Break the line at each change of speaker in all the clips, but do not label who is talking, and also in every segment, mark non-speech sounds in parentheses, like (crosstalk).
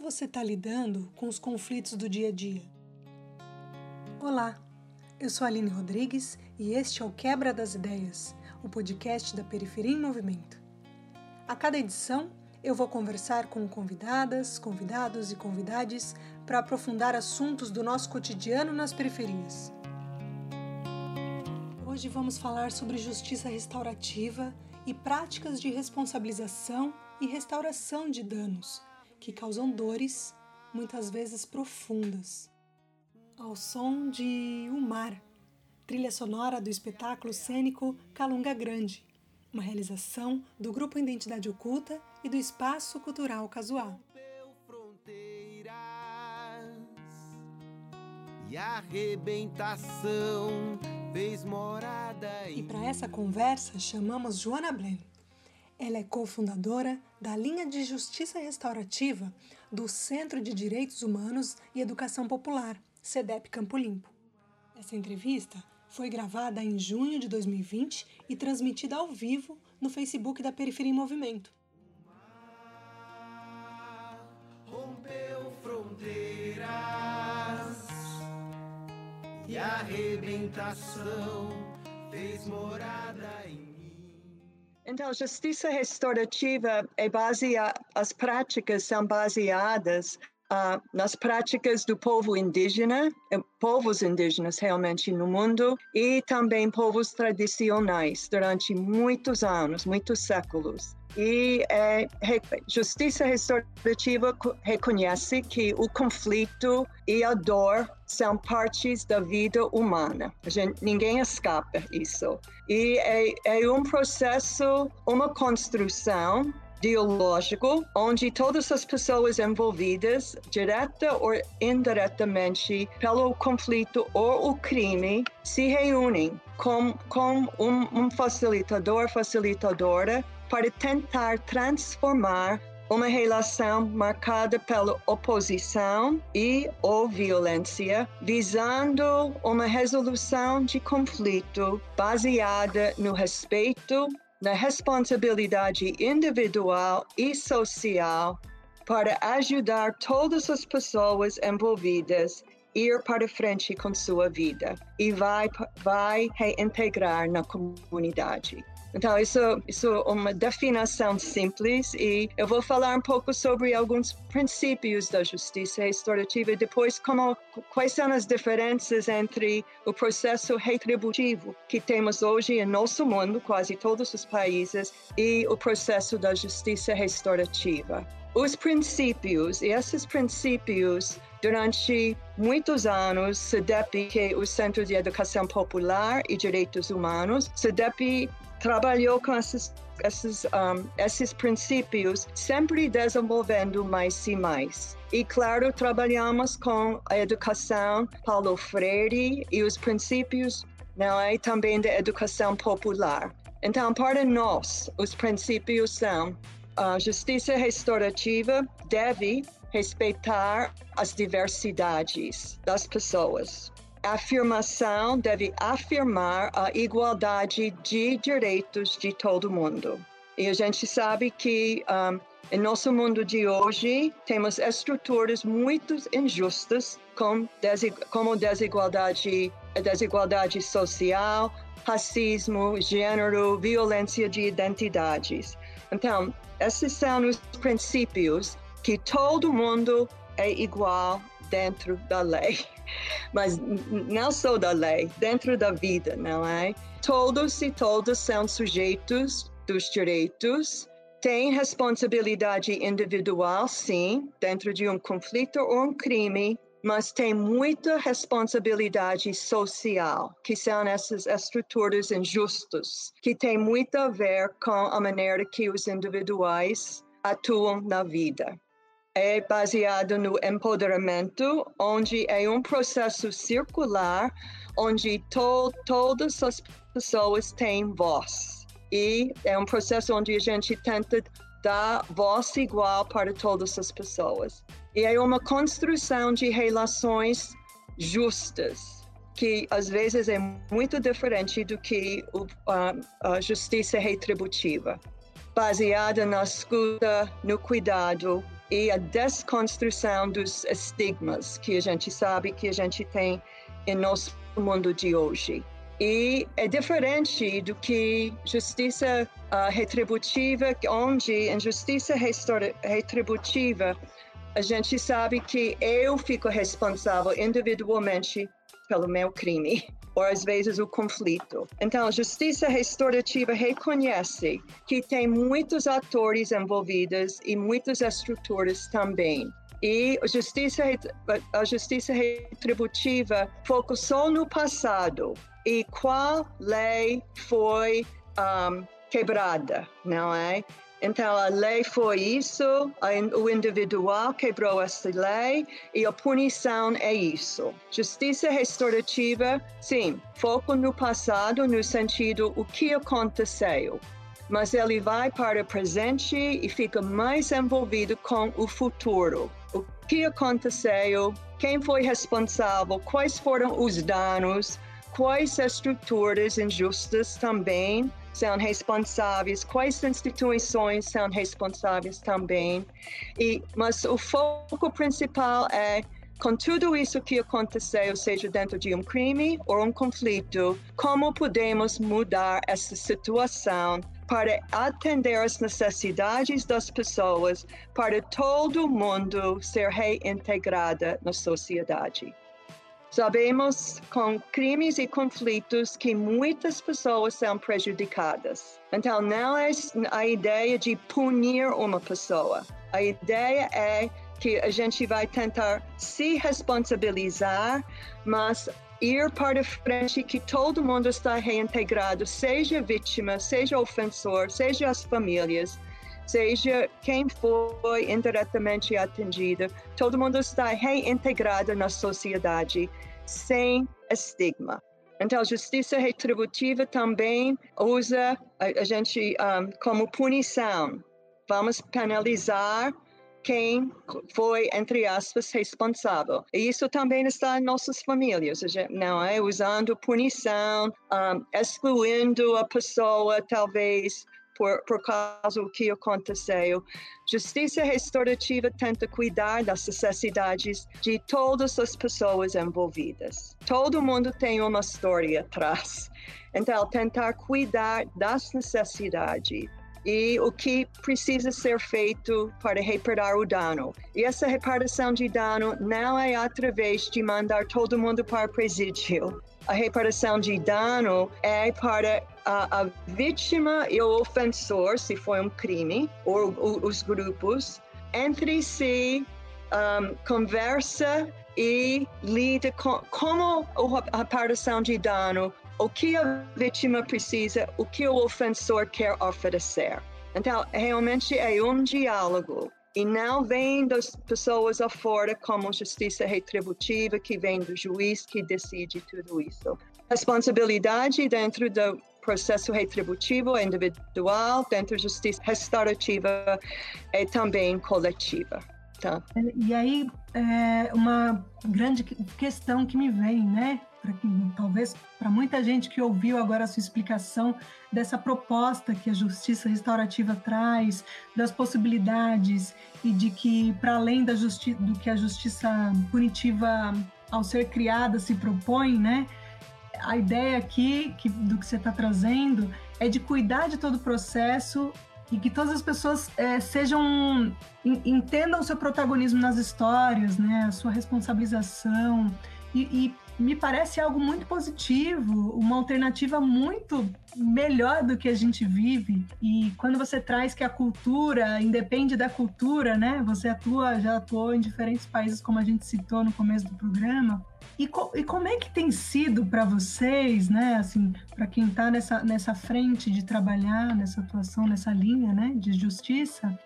você está lidando com os conflitos do dia a dia? Olá, eu sou Aline Rodrigues e este é o Quebra das Ideias, o podcast da Periferia em Movimento. A cada edição, eu vou conversar com convidadas, convidados e convidades para aprofundar assuntos do nosso cotidiano nas periferias. Hoje vamos falar sobre justiça restaurativa e práticas de responsabilização e restauração de danos que causam dores, muitas vezes profundas. Ao som de O Mar, trilha sonora do espetáculo cênico Calunga Grande, uma realização do Grupo Identidade Oculta e do Espaço Cultural Casual. E a arrebentação fez morada E para essa conversa chamamos Joana Blen. Ela é cofundadora da linha de justiça restaurativa do Centro de Direitos Humanos e Educação Popular, CEDEP Campo Limpo. Essa entrevista foi gravada em junho de 2020 e transmitida ao vivo no Facebook da Periferia em Movimento. Rompeu fronteiras e a arrebentação fez morada em
então, justiça restaurativa é baseada, as práticas são baseadas uh, nas práticas do povo indígena, eh, povos indígenas realmente no mundo, e também povos tradicionais durante muitos anos, muitos séculos. E é, justiça restaurativa reconhece que o conflito e a dor são partes da vida humana. Gente, ninguém escapa isso. E é, é um processo, uma construção dialógico, onde todas as pessoas envolvidas, direta ou indiretamente, pelo conflito ou o crime, se reúnem com, com um, um facilitador, facilitadora, para tentar transformar uma relação marcada pela oposição e ou violência, visando uma resolução de conflito baseada no respeito na responsabilidade individual e social para ajudar todas as pessoas envolvidas ir para frente com sua vida e vai, vai reintegrar na comunidade. Então, isso, isso é uma definição simples e eu vou falar um pouco sobre alguns princípios da justiça restaurativa e depois como, quais são as diferenças entre o processo retributivo que temos hoje em nosso mundo, quase todos os países, e o processo da justiça restaurativa. Os princípios, e esses princípios Durante muitos anos, CEDEP, que é o Centro de Educação Popular e Direitos Humanos, CEDEP trabalhou com esses, esses, um, esses princípios, sempre desenvolvendo mais e mais. E, claro, trabalhamos com a educação Paulo Freire e os princípios não é, também da educação popular. Então, para nós, os princípios são a justiça restaurativa deve respeitar as diversidades das pessoas a afirmação deve afirmar a igualdade de direitos de todo mundo. E a gente sabe que um, em nosso mundo de hoje temos estruturas muito injustas, como, como desigualdade, desigualdade social, racismo, gênero, violência de identidades. Então, esses são os princípios que todo mundo é igual dentro da lei. Mas não só da lei, dentro da vida, não é? Todos e todas são sujeitos dos direitos, têm responsabilidade individual, sim, dentro de um conflito ou um crime, mas tem muita responsabilidade social, que são essas estruturas injustas, que tem muito a ver com a maneira que os individuais atuam na vida é baseado no empoderamento, onde é um processo circular, onde to todas as pessoas têm voz. E é um processo onde a gente tenta dar voz igual para todas as pessoas. E é uma construção de relações justas, que às vezes é muito diferente do que a, justiça retributiva, baseada na escuta, no cuidado e a desconstrução dos estigmas que a gente sabe que a gente tem em nosso mundo de hoje. E é diferente do que justiça uh, retributiva, onde em justiça retributiva a gente sabe que eu fico responsável individualmente pelo meu crime, (laughs) ou às vezes o conflito. Então, a justiça restaurativa reconhece que tem muitos atores envolvidos e muitas estruturas também. E a justiça, a justiça retributiva focou no passado e qual lei foi um, quebrada, não é? Então, a lei foi isso, o individual quebrou essa lei e a punição é isso. Justiça restaurativa, sim, foco no passado, no sentido o que aconteceu. Mas ele vai para o presente e fica mais envolvido com o futuro. O que aconteceu, quem foi responsável, quais foram os danos, quais estruturas injustas também são responsáveis, quais instituições são responsáveis também. E, mas o foco principal é com tudo isso que aconteceu, seja dentro de um crime ou um conflito, como podemos mudar essa situação para atender as necessidades das pessoas, para todo mundo ser reintegrada na sociedade. Sabemos com crimes e conflitos que muitas pessoas são prejudicadas. Então, não é a ideia de punir uma pessoa. A ideia é que a gente vai tentar se responsabilizar, mas ir para frente que todo mundo está reintegrado, seja vítima, seja ofensor, seja as famílias, seja quem foi indiretamente atingido, todo mundo está reintegrado na sociedade sem estigma. Então, a justiça retributiva também usa a, a gente um, como punição. Vamos penalizar quem foi, entre aspas, responsável. E isso também está em nossas famílias, não é? Usando punição, um, excluindo a pessoa, talvez, por, por causa do que aconteceu. Justiça restaurativa tenta cuidar das necessidades de todas as pessoas envolvidas. Todo mundo tem uma história atrás. Então, tentar cuidar das necessidades e o que precisa ser feito para reparar o dano. E essa reparação de dano não é através de mandar todo mundo para o presídio. A reparação de dano é para a, a, vítima e o ofensor, se foi um crime, ou, ou os grupos, entre si um, conversa e lida com como a reparação de dano, o que a vítima precisa, o que o ofensor quer oferecer. Então, realmente é um diálogo e não vem das pessoas afora como justiça retributiva que vem do juiz que decide tudo isso. Responsabilidade dentro do processo retributivo é individual, dentro da justiça restaurativa é também coletiva. Tá?
E aí, é uma grande questão que me vem, né? Pra, talvez para muita gente que ouviu agora a sua explicação dessa proposta que a justiça restaurativa traz, das possibilidades e de que, para além da do que a justiça punitiva, ao ser criada, se propõe, né? A ideia aqui que, do que você está trazendo é de cuidar de todo o processo e que todas as pessoas é, sejam entendam o seu protagonismo nas histórias, né, a sua responsabilização e, e, me parece algo muito positivo, uma alternativa muito melhor do que a gente vive. E quando você traz que a cultura independe da cultura, né? Você atua, já atuou em diferentes países, como a gente citou no começo do programa. E, co e como é que tem sido para vocês, né, assim, para quem está nessa, nessa frente de trabalhar, nessa atuação, nessa linha, né, de justiça,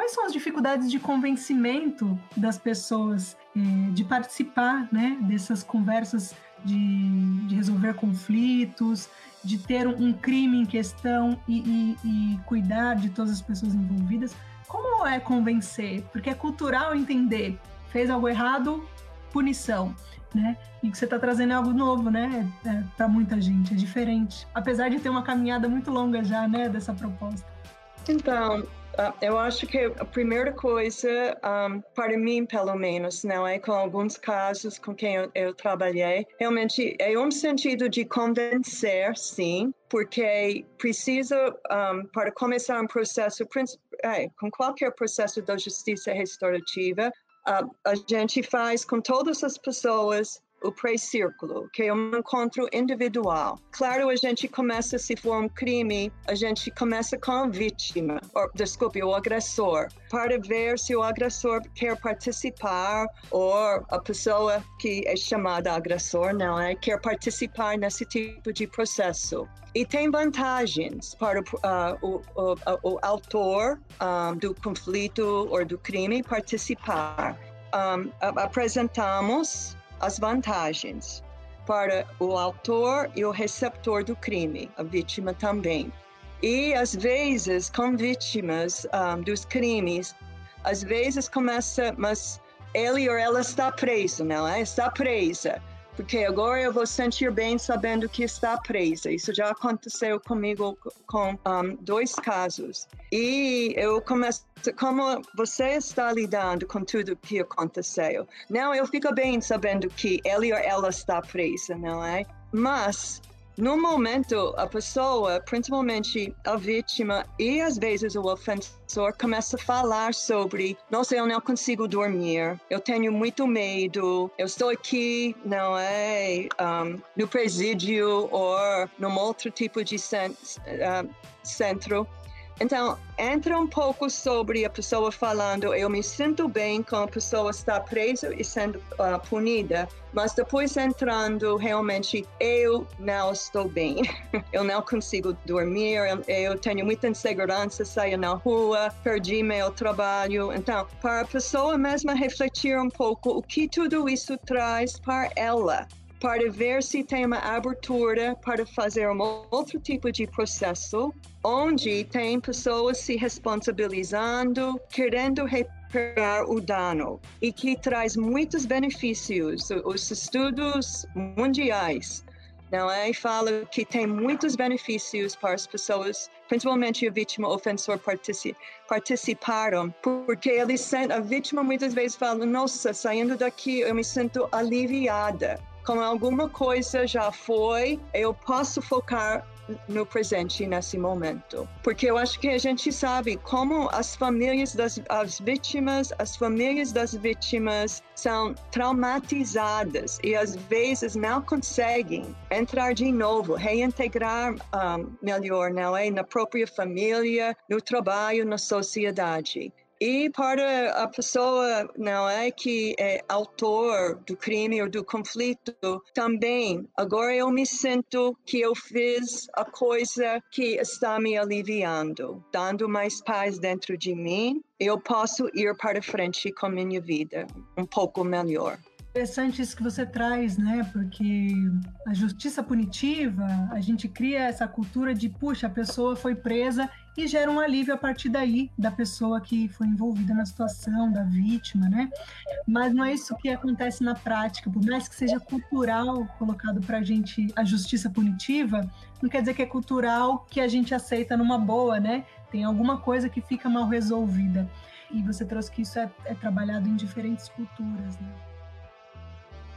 quais são as dificuldades de convencimento das pessoas é, de participar, né, dessas conversas de, de resolver conflitos, de ter um, crime em questão e, e, e cuidar de todas as pessoas envolvidas? Como é convencer? Porque é cultural entender fez algo errado, punição né? E que você está trazendo algo novo, né? É, para muita gente, é diferente. Apesar de ter uma caminhada muito longa já, né? Dessa proposta.
Então, Uh, eu acho que a primeira coisa, um, para mim, pelo menos, não é com alguns casos com quem eu, eu trabalhei, realmente é um sentido de convencer, sim, porque precisa, um, para começar um processo, é, com qualquer processo da justiça restaurativa, uh, a gente faz com todas as pessoas o pré-círculo, que é um encontro individual. Claro, a gente começa, se for um crime, a gente começa com a vítima, ou, desculpe, o agressor, para ver se o agressor quer participar ou a pessoa que é chamada agressor, não é, quer participar nesse tipo de processo. E tem vantagens para uh, o, o, o, autor um, do conflito ou do crime participar. Um, apresentamos as vantagens para o autor e o receptor do crime, a vítima também. E às vezes, com vítimas um, dos crimes, às vezes começa, mas ele ou ela está preso, não é? Está presa porque agora eu vou sentir bem sabendo que está presa. Isso já aconteceu comigo com um, dois casos. E eu começo, como você está lidando com tudo que aconteceu? Não, eu fico bem sabendo que ele ou ela está presa, não é? Mas no momento, a pessoa, principalmente a vítima e às vezes o ofensor, começa a falar sobre: nossa, eu não consigo dormir, eu tenho muito medo, eu estou aqui, não é, um, no presídio ou num outro tipo de uh, centro então, entra um pouco sobre a pessoa falando, eu me sinto bem com a pessoa estar presa e sendo uh, punida, mas depois entrando realmente, eu não estou bem, (laughs) eu não consigo dormir, eu tenho muita insegurança, saio na rua, perdi meu trabalho. Então, para a pessoa mesma refletir um pouco o que tudo isso traz para ela para ver se tem uma abertura para fazer um outro tipo de processo, onde tem pessoas se responsabilizando, querendo reparar o dano e que traz muitos benefícios. Os estudos mundiais não é? Fala que tem muitos benefícios para as pessoas, principalmente a vítima ofensor partici participaram, porque eles a vítima muitas vezes fala, nossa, saindo daqui eu me sinto aliviada como alguma coisa já foi, eu posso focar no presente nesse momento. Porque eu acho que a gente sabe como as famílias das as vítimas, as famílias das vítimas são traumatizadas e às vezes não conseguem entrar de novo, reintegrar um, melhor, não é? Na própria família, no trabalho, na sociedade. E para a pessoa não é que é autor do crime ou do conflito, também agora eu me sinto que eu fiz a coisa que está me aliviando, dando mais paz dentro de mim. Eu posso ir para frente com minha vida um pouco melhor.
Interessante isso que você traz, né? Porque a justiça punitiva, a gente cria essa cultura de, puxa, a pessoa foi presa e gera um alívio a partir daí da pessoa que foi envolvida na situação, da vítima, né? Mas não é isso que acontece na prática, por mais que seja cultural colocado para a gente a justiça punitiva, não quer dizer que é cultural que a gente aceita numa boa, né? Tem alguma coisa que fica mal resolvida. E você trouxe que isso é, é trabalhado em diferentes culturas, né?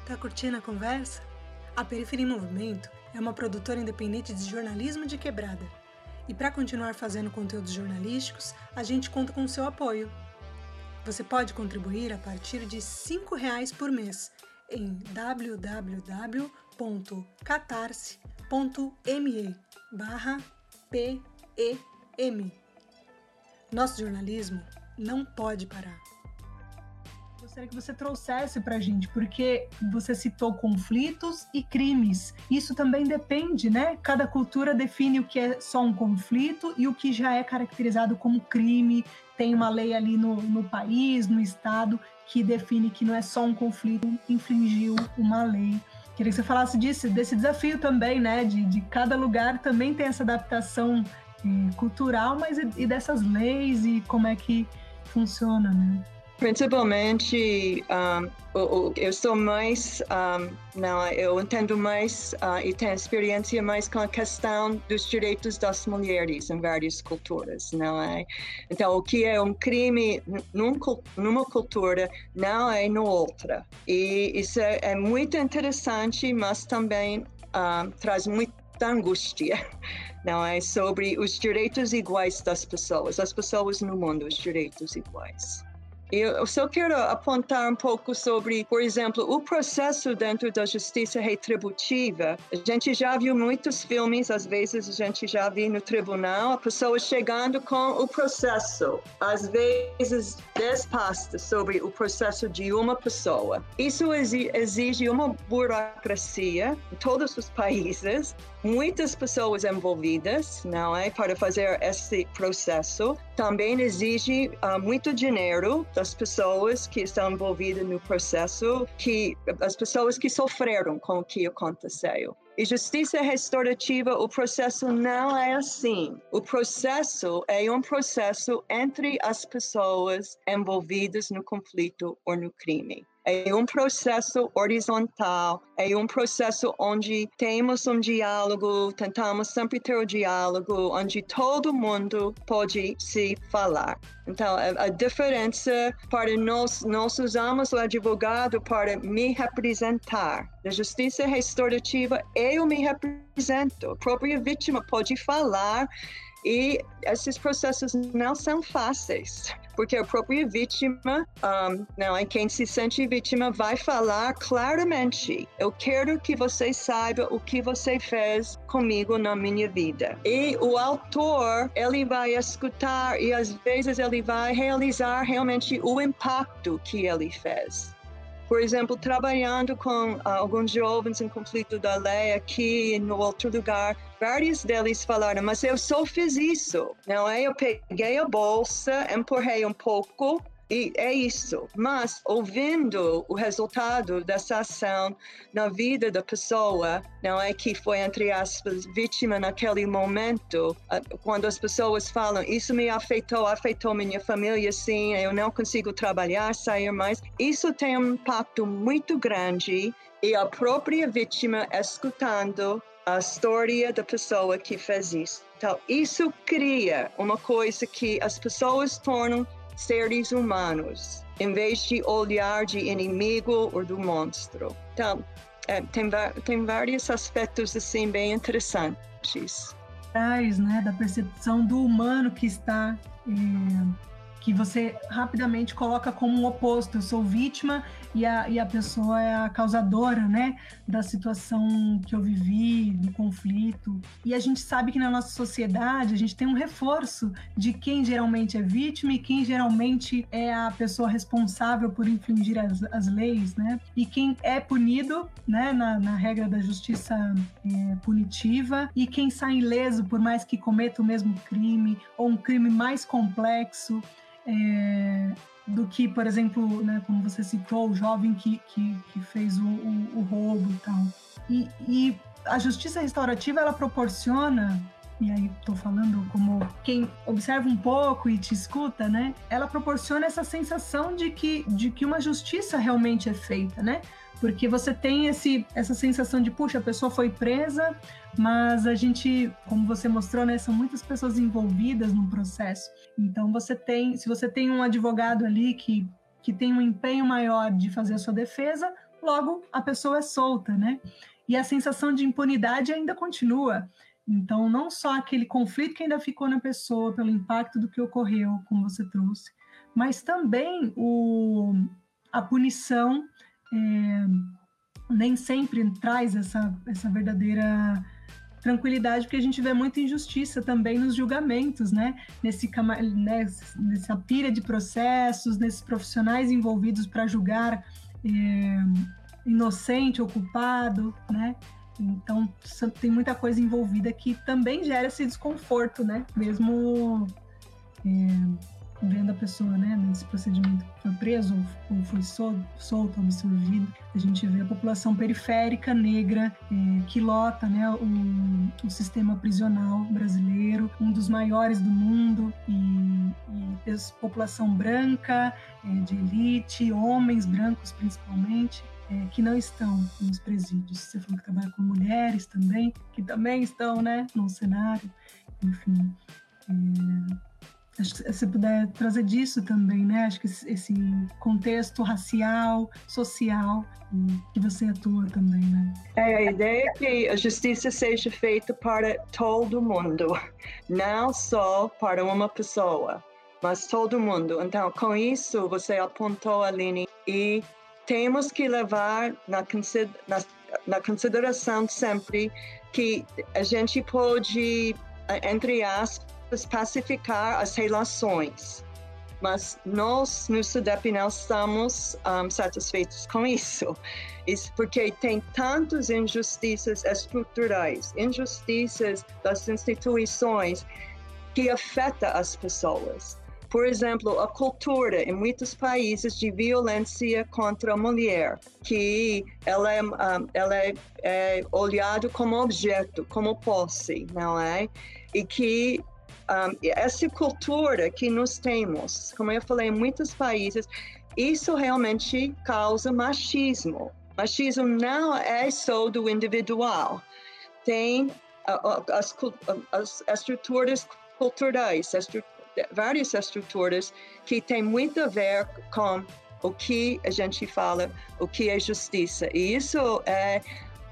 Tá curtindo a conversa? A Periferia em Movimento é uma produtora independente de jornalismo de quebrada. E para continuar fazendo conteúdos jornalísticos, a gente conta com o seu apoio. Você pode contribuir a partir de R$ reais por mês em www.catarse.me barra PEM. Nosso jornalismo não pode parar gostaria que você trouxesse para a gente, porque você citou conflitos e crimes. Isso também depende, né? Cada cultura define o que é só um conflito e o que já é caracterizado como crime. Tem uma lei ali no, no país, no estado, que define que não é só um conflito, infringiu uma lei. Queria que você falasse disso, desse desafio também, né? De, de cada lugar também tem essa adaptação eh, cultural, mas e, e dessas leis e como é que funciona, né?
Principalmente, um, eu sou mais, um, não, eu entendo mais uh, e tenho experiência mais com a questão dos direitos das mulheres em várias culturas, não é? Então, o que é um crime num, numa cultura não é na outra. E isso é, é muito interessante, mas também um, traz muita angústia (laughs) não é sobre os direitos iguais das pessoas, as pessoas no mundo, os direitos iguais. Eu só quero apontar um pouco sobre, por exemplo, o processo dentro da justiça retributiva. A gente já viu muitos filmes, às vezes a gente já viu no tribunal a pessoa chegando com o processo, às vezes dez pastas sobre o processo de uma pessoa. Isso exige uma burocracia em todos os países muitas pessoas envolvidas, não é, para fazer esse processo. Também exige uh, muito dinheiro das pessoas que estão envolvidas no processo, que as pessoas que sofreram com o que aconteceu. E justiça restaurativa, o processo não é assim. O processo é um processo entre as pessoas envolvidas no conflito ou no crime. É um processo horizontal, é um processo onde temos um diálogo, tentamos sempre ter o um diálogo, onde todo mundo pode se falar. Então, a, diferença para nós, nós usamos o advogado para me representar. Na justiça restaurativa, eu me represento. A própria vítima pode falar e esses processos não são fáceis, porque a própria vítima, um, não quem se sente vítima, vai falar claramente: eu quero que você saiba o que você fez comigo na minha vida. E o autor ele vai escutar e às vezes ele vai realizar realmente o impacto que ele fez por exemplo, trabalhando com uh, alguns jovens em conflito da lei aqui no outro lugar, vários deles falaram, mas eu só fiz isso, não é? Eu peguei a bolsa, empurrei um pouco e é isso. Mas ouvindo o resultado dessa ação na vida da pessoa, não é que foi, entre aspas, vítima naquele momento, quando as pessoas falam, isso me afetou, afetou minha família, sim, eu não consigo trabalhar, sair mais, isso tem um impacto muito grande e a própria vítima escutando a história da pessoa que fez isso. Então, isso cria uma coisa que as pessoas tornam seres humanos, em vez de olhar de inimigo ou do monstro. Então, é, tem, tem vários aspectos assim bem interessantes.
Traz, né, da percepção do humano que está é que você rapidamente coloca como um oposto. Eu sou vítima e a, e a pessoa é a causadora, né, da situação que eu vivi, do conflito. E a gente sabe que na nossa sociedade a gente tem um reforço de quem geralmente é vítima e quem geralmente é a pessoa responsável por infringir as, as leis, né? E quem é punido, né, na, na regra da justiça é, punitiva e quem sai ileso por mais que cometa o mesmo crime ou um crime mais complexo é, do que, por exemplo, né, como você citou, o jovem que, que, que fez o, o, o, roubo e tal. E, e a justiça restaurativa, ela proporciona e aí estou falando como quem observa um pouco e te escuta, né? Ela proporciona essa sensação de que, de que uma justiça realmente é feita, né? Porque você tem esse, essa sensação de, puxa, a pessoa foi presa, mas a gente, como você mostrou, né, são muitas pessoas envolvidas no processo. Então você tem, se você tem um advogado ali que, que tem um empenho maior de fazer a sua defesa, logo a pessoa é solta, né? E a sensação de impunidade ainda continua. Então, não só aquele conflito que ainda ficou na pessoa pelo impacto do que ocorreu, como você trouxe, mas também o, a punição é, nem sempre traz essa, essa verdadeira tranquilidade, porque a gente vê muita injustiça também nos julgamentos, né? Nesse, nessa pilha de processos, nesses profissionais envolvidos para julgar é, inocente ou culpado, né? Então tem muita coisa envolvida que também gera esse desconforto, né? Mesmo é, vendo a pessoa, né, nesse procedimento foi preso ou foi solto, absorvido. A gente vê a população periférica negra é, que lota, né, o, o, sistema prisional brasileiro, um dos maiores do mundo, e, e população branca, é, de elite, homens brancos principalmente, é, que não estão nos presídios. Você falou que trabalha com mulheres também, que também estão, né, no cenário, enfim. É, Acho que se puder trazer disso também, né? Acho que esse contexto racial, social, que você atua também, né?
É, a ideia é que a justiça seja feita para todo mundo, não só para uma pessoa, mas todo mundo. Então, com isso, você apontou, Aline, e temos que levar na, na, na consideração sempre que a gente pode, entre aspas, pacificar as relações. Mas nós, no SUDEP, não estamos um, satisfeitos com isso. isso. Porque tem tantas injustiças estruturais, injustiças das instituições que afetam as pessoas. Por exemplo, a cultura em muitos países de violência contra a mulher, que ela é, um, ela é, é olhado como objeto, como posse, não é? E que um, essa cultura que nós temos, como eu falei, em muitos países, isso realmente causa machismo. Machismo não é só do individual, tem as, as estruturas culturais, várias estruturas que têm muito a ver com o que a gente fala, o que é justiça. E isso é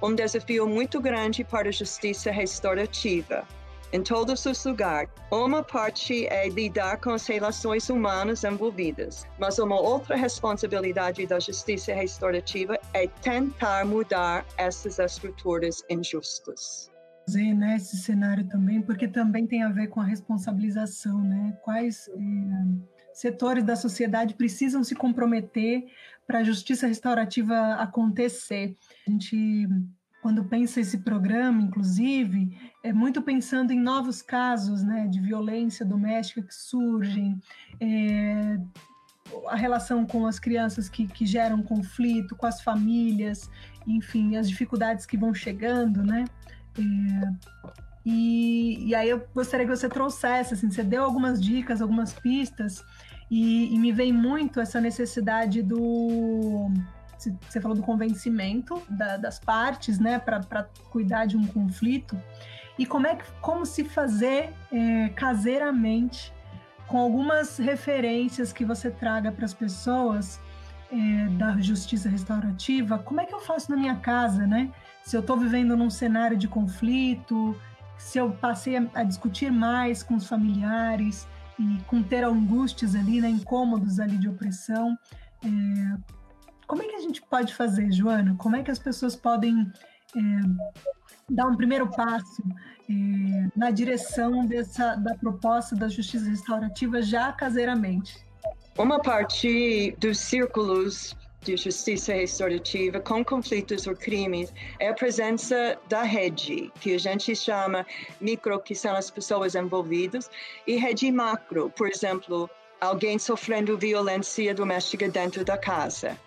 um desafio muito grande para a justiça restaurativa em todos os lugares. Uma parte é lidar com as relações humanas envolvidas, mas uma outra responsabilidade da justiça restaurativa é tentar mudar essas estruturas injustas.
Né, esse cenário também, porque também tem a ver com a responsabilização, né? Quais eh, setores da sociedade precisam se comprometer para a justiça restaurativa acontecer? A gente quando pensa esse programa, inclusive, é muito pensando em novos casos né, de violência doméstica que surgem, é, a relação com as crianças que, que geram conflito, com as famílias, enfim, as dificuldades que vão chegando, né? É, e, e, aí eu gostaria que você trouxesse, assim, você deu algumas dicas, algumas pistas, e, e me vem muito essa necessidade do você falou do convencimento da, das partes, né, para cuidar de um conflito, e como é que, como se fazer é, caseiramente, com algumas referências que você traga para as pessoas é, da justiça restaurativa, como é que eu faço na minha casa, né? Se eu estou vivendo num cenário de conflito, se eu passei a, a discutir mais com os familiares e com ter angústias ali, né, incômodos ali de opressão, é, como é que a gente pode fazer, Joana? Como é que as pessoas podem é, dar um primeiro passo é, na direção dessa, da proposta da justiça restaurativa já caseiramente?
Uma parte dos círculos de justiça restaurativa com conflitos ou crimes é a presença da rede, que a gente chama micro, que são as pessoas envolvidas, e rede macro, por exemplo, alguém sofrendo violência doméstica dentro da casa.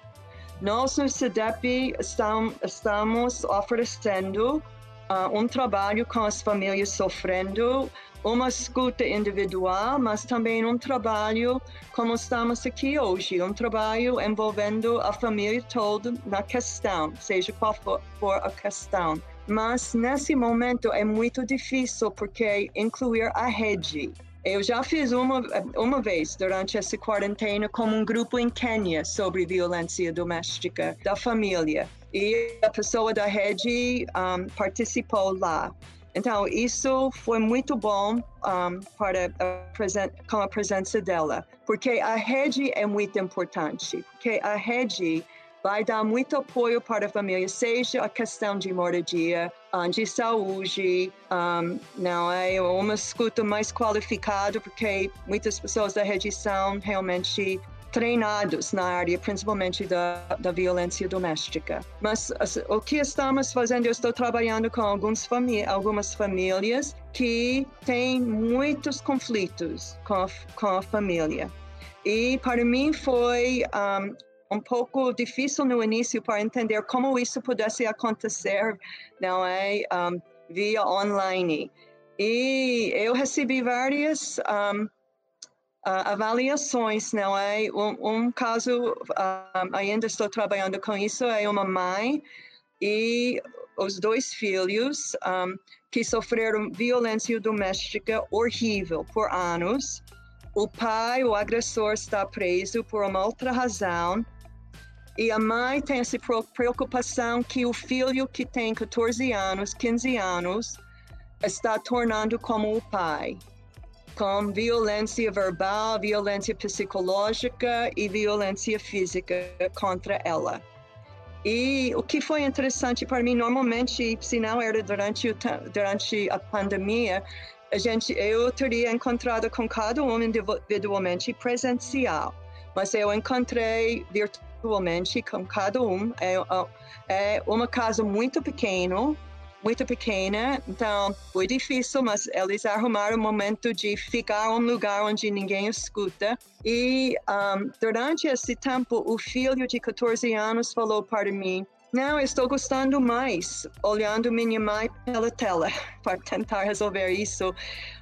Nós no CEDEP estamos oferecendo uh, um trabalho com as famílias sofrendo, uma escuta individual, mas também um trabalho como estamos aqui hoje, um trabalho envolvendo a família toda na questão, seja qual for, for a questão. Mas nesse momento é muito difícil porque incluir a rede eu já fiz uma, uma vez durante essa quarentena com um grupo em Quênia sobre violência doméstica da família. E a pessoa da rede um, participou lá. Então, isso foi muito bom um, para a com a presença dela, porque a rede é muito importante, porque a rede vai dar muito apoio para a família, seja a questão de moradia, de saúde, um, não é? Uma escuta mais qualificada, porque muitas pessoas da rede são realmente treinados na área, principalmente da, da violência doméstica. Mas o que estamos fazendo, eu estou trabalhando com algumas, famí algumas famílias que tem muitos conflitos com a, com a família. E para mim foi um, um pouco difícil no início para entender como isso pudesse acontecer, não é, um, via online. E eu recebi várias um, avaliações, não é? Um, um caso, uh, ainda estou trabalhando com isso, é uma mãe e os dois filhos um, que sofreram violência doméstica horrível por anos. O pai, o agressor, está preso por uma outra razão. E a mãe tem essa preocupação que o filho que tem 14 anos, 15 anos, está tornando como o pai, com violência verbal, violência psicológica e violência física contra ela. E o que foi interessante para mim, normalmente, se não era durante, o, durante a pandemia, a gente, eu teria encontrado com cada um individualmente presencial, mas eu encontrei virtualmente com cada um. É, é uma casa muito pequena, muito pequena, então foi difícil, mas eles arrumaram um momento de ficar um lugar onde ninguém escuta. E um, durante esse tempo, o filho de 14 anos falou para mim: não, estou gostando mais olhando minha mãe pela tela (laughs) para tentar resolver isso,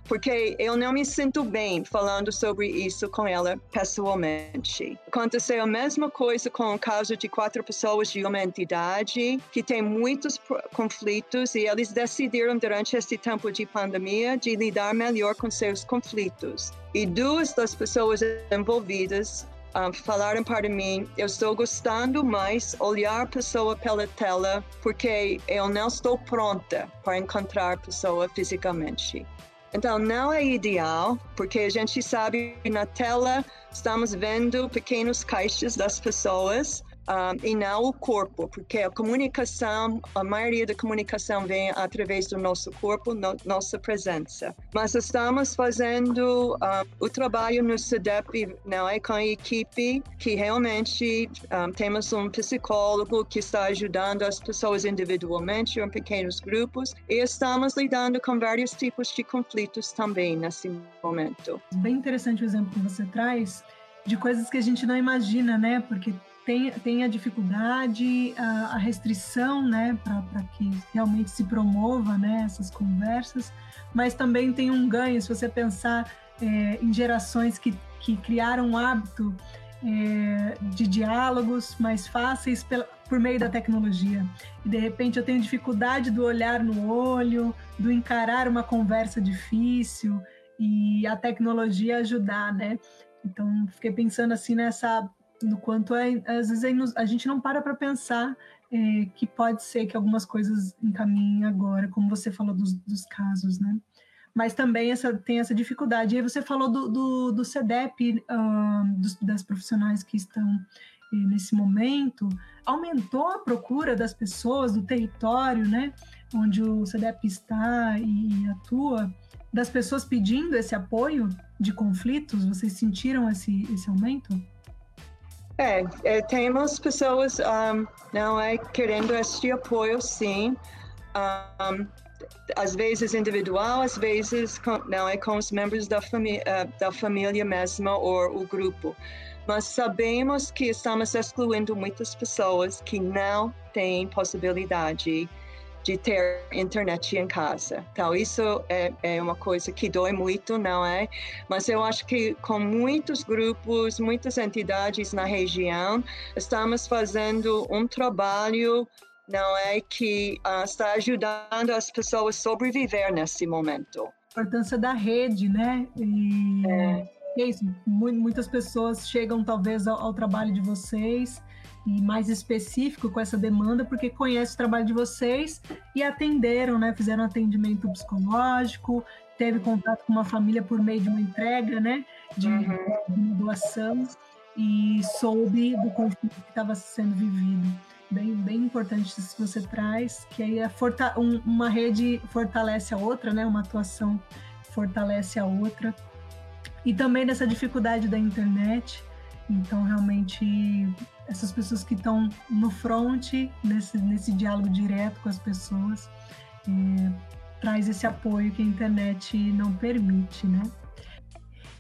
porque eu não me sinto bem falando sobre isso com ela pessoalmente. Aconteceu a mesma coisa com o caso de quatro pessoas de uma entidade que tem muitos conflitos e eles decidiram durante esse tempo de pandemia de lidar melhor com seus conflitos. E duas das pessoas envolvidas um, falaram para mim, eu estou gostando mais olhar a pessoa pela tela porque eu não estou pronta para encontrar a pessoa fisicamente. Então, não é ideal, porque a gente sabe na tela estamos vendo pequenos caixas das pessoas, um, e não o corpo, porque a comunicação, a maioria da comunicação vem através do nosso corpo, no, nossa presença. Mas estamos fazendo um, o trabalho no CEDEP, não é, com a equipe que realmente um, temos um psicólogo que está ajudando as pessoas individualmente em pequenos grupos e estamos lidando com vários tipos de conflitos também nesse momento.
Bem interessante o exemplo que você traz de coisas que a gente não imagina, né? Porque tem, tem a dificuldade, a, a restrição, né, para que realmente se promova, né, essas conversas, mas também tem um ganho, se você pensar é, em gerações que, que criaram um hábito é, de diálogos mais fáceis pela, por meio da tecnologia. E de repente eu tenho dificuldade do olhar no olho, do encarar uma conversa difícil e a tecnologia ajudar, né? Então fiquei pensando assim nessa no quanto é, às vezes a gente não para para pensar é, que pode ser que algumas coisas encaminhem agora, como você falou dos, dos casos, né? Mas também essa, tem essa dificuldade. E aí você falou do, do, do CEDEP, uh, dos, das profissionais que estão é, nesse momento, aumentou a procura das pessoas do território, né? Onde o CEDEP está e atua, das pessoas pedindo esse apoio de conflitos, vocês sentiram esse, esse aumento?
É, é temos pessoas, um, não é, querendo este apoio, sim. Um, às vezes individual, às vezes com, não é com os membros da, uh, da família mesma ou o grupo. Mas sabemos que estamos excluindo muitas pessoas que não têm possibilidade de ter internet em casa. Então, isso é, é, uma coisa que dói muito, não é? Mas eu acho que com muitos grupos, muitas entidades na região, estamos fazendo um trabalho, não é? Que uh, está ajudando as pessoas a sobreviver nesse momento.
A importância da rede, né? E... É. É isso, muitas pessoas chegam talvez ao, ao trabalho de vocês e mais específico com essa demanda, porque conhece o trabalho de vocês e atenderam, né? Fizeram atendimento psicológico, teve contato com uma família por meio de uma entrega, né? De, uhum. uma doação e soube do conflito que estava sendo vivido. Bem, bem importante isso que você traz, que aí forta, um, uma rede fortalece a outra, né? Uma atuação fortalece a outra. E também nessa dificuldade da internet, então, realmente, essas pessoas que estão no front, nesse, nesse diálogo direto com as pessoas, é, traz esse apoio que a internet não permite, né?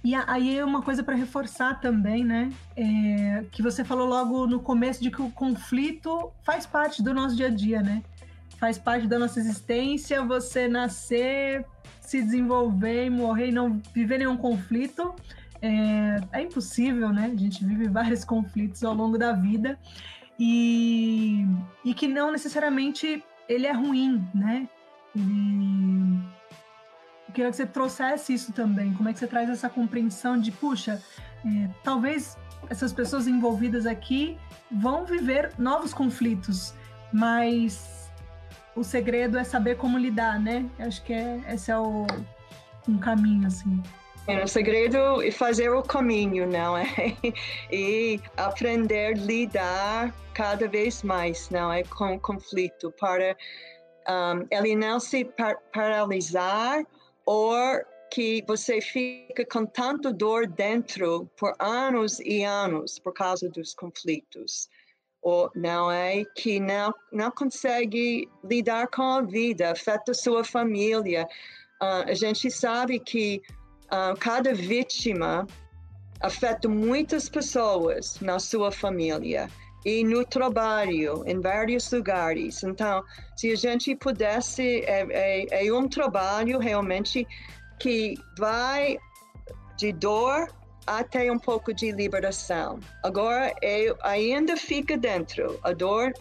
E aí é uma coisa para reforçar também, né? É, que você falou logo no começo de que o conflito faz parte do nosso dia a dia, né? Faz parte da nossa existência. Você nascer, se desenvolver e morrer e não viver nenhum conflito é, é impossível, né? A gente vive vários (laughs) conflitos ao longo da vida e, e que não necessariamente ele é ruim, né? Ele eu queria que você trouxesse isso também. Como é que você traz essa compreensão de, puxa, é, talvez essas pessoas envolvidas aqui vão viver novos conflitos, mas o segredo é saber como lidar, né? Eu acho que é, esse é o, um caminho, assim.
É, o segredo é fazer o caminho, não é? (laughs) E aprender a lidar cada vez mais, não é? Com o conflito, para um, ele não se par paralisar ou que você fica com tanto dor dentro por anos e anos por causa dos conflitos. Ou não é que não, não consegue lidar com a vida, afeta sua família. Uh, a gente sabe que uh, cada vítima afeta muitas pessoas na sua família e no trabalho, em vários lugares. Então, se a gente pudesse, é, é, é um trabalho realmente que vai de dor até um pouco de liberação. Agora, é, ainda fica dentro. A dor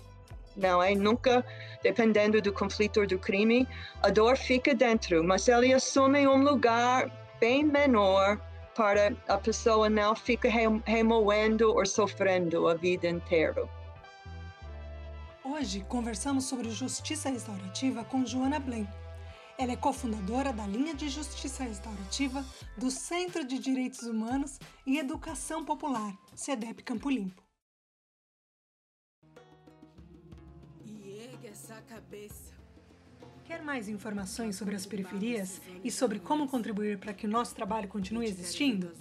não é nunca, dependendo do conflito ou do crime, a dor fica dentro, mas ele assume um lugar bem menor para a pessoa não ficar remoendo ou sofrendo a vida inteira.
Hoje conversamos sobre justiça restaurativa com Joana Blen. Ela é cofundadora da linha de justiça restaurativa do Centro de Direitos Humanos e Educação Popular, CEDEP Campo Limpo. E ergue essa cabeça. Quer mais informações sobre as periferias e sobre como contribuir para que o nosso trabalho continue existindo?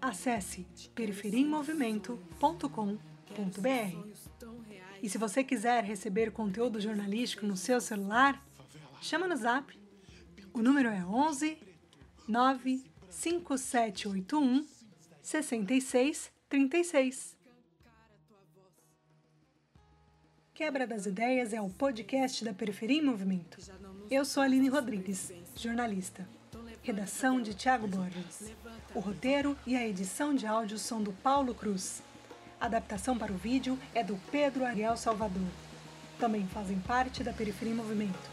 Acesse periferiaemmovimento.com.br. E se você quiser receber conteúdo jornalístico no seu celular, chama no Zap. O número é 11 95781 6636. Quebra das Ideias é o podcast da Periferia em Movimento. Eu sou Aline Rodrigues, jornalista. Redação de Tiago Borges. O roteiro e a edição de áudio são do Paulo Cruz. A adaptação para o vídeo é do Pedro Ariel Salvador. Também fazem parte da Periferia em Movimento.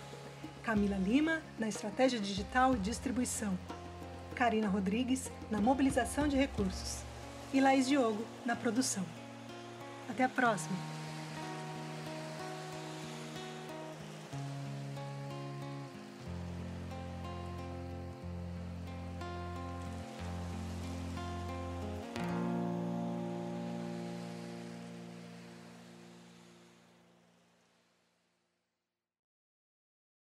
Camila Lima, na estratégia digital e distribuição. Karina Rodrigues, na mobilização de recursos. E Laís Diogo, na produção. Até a próxima!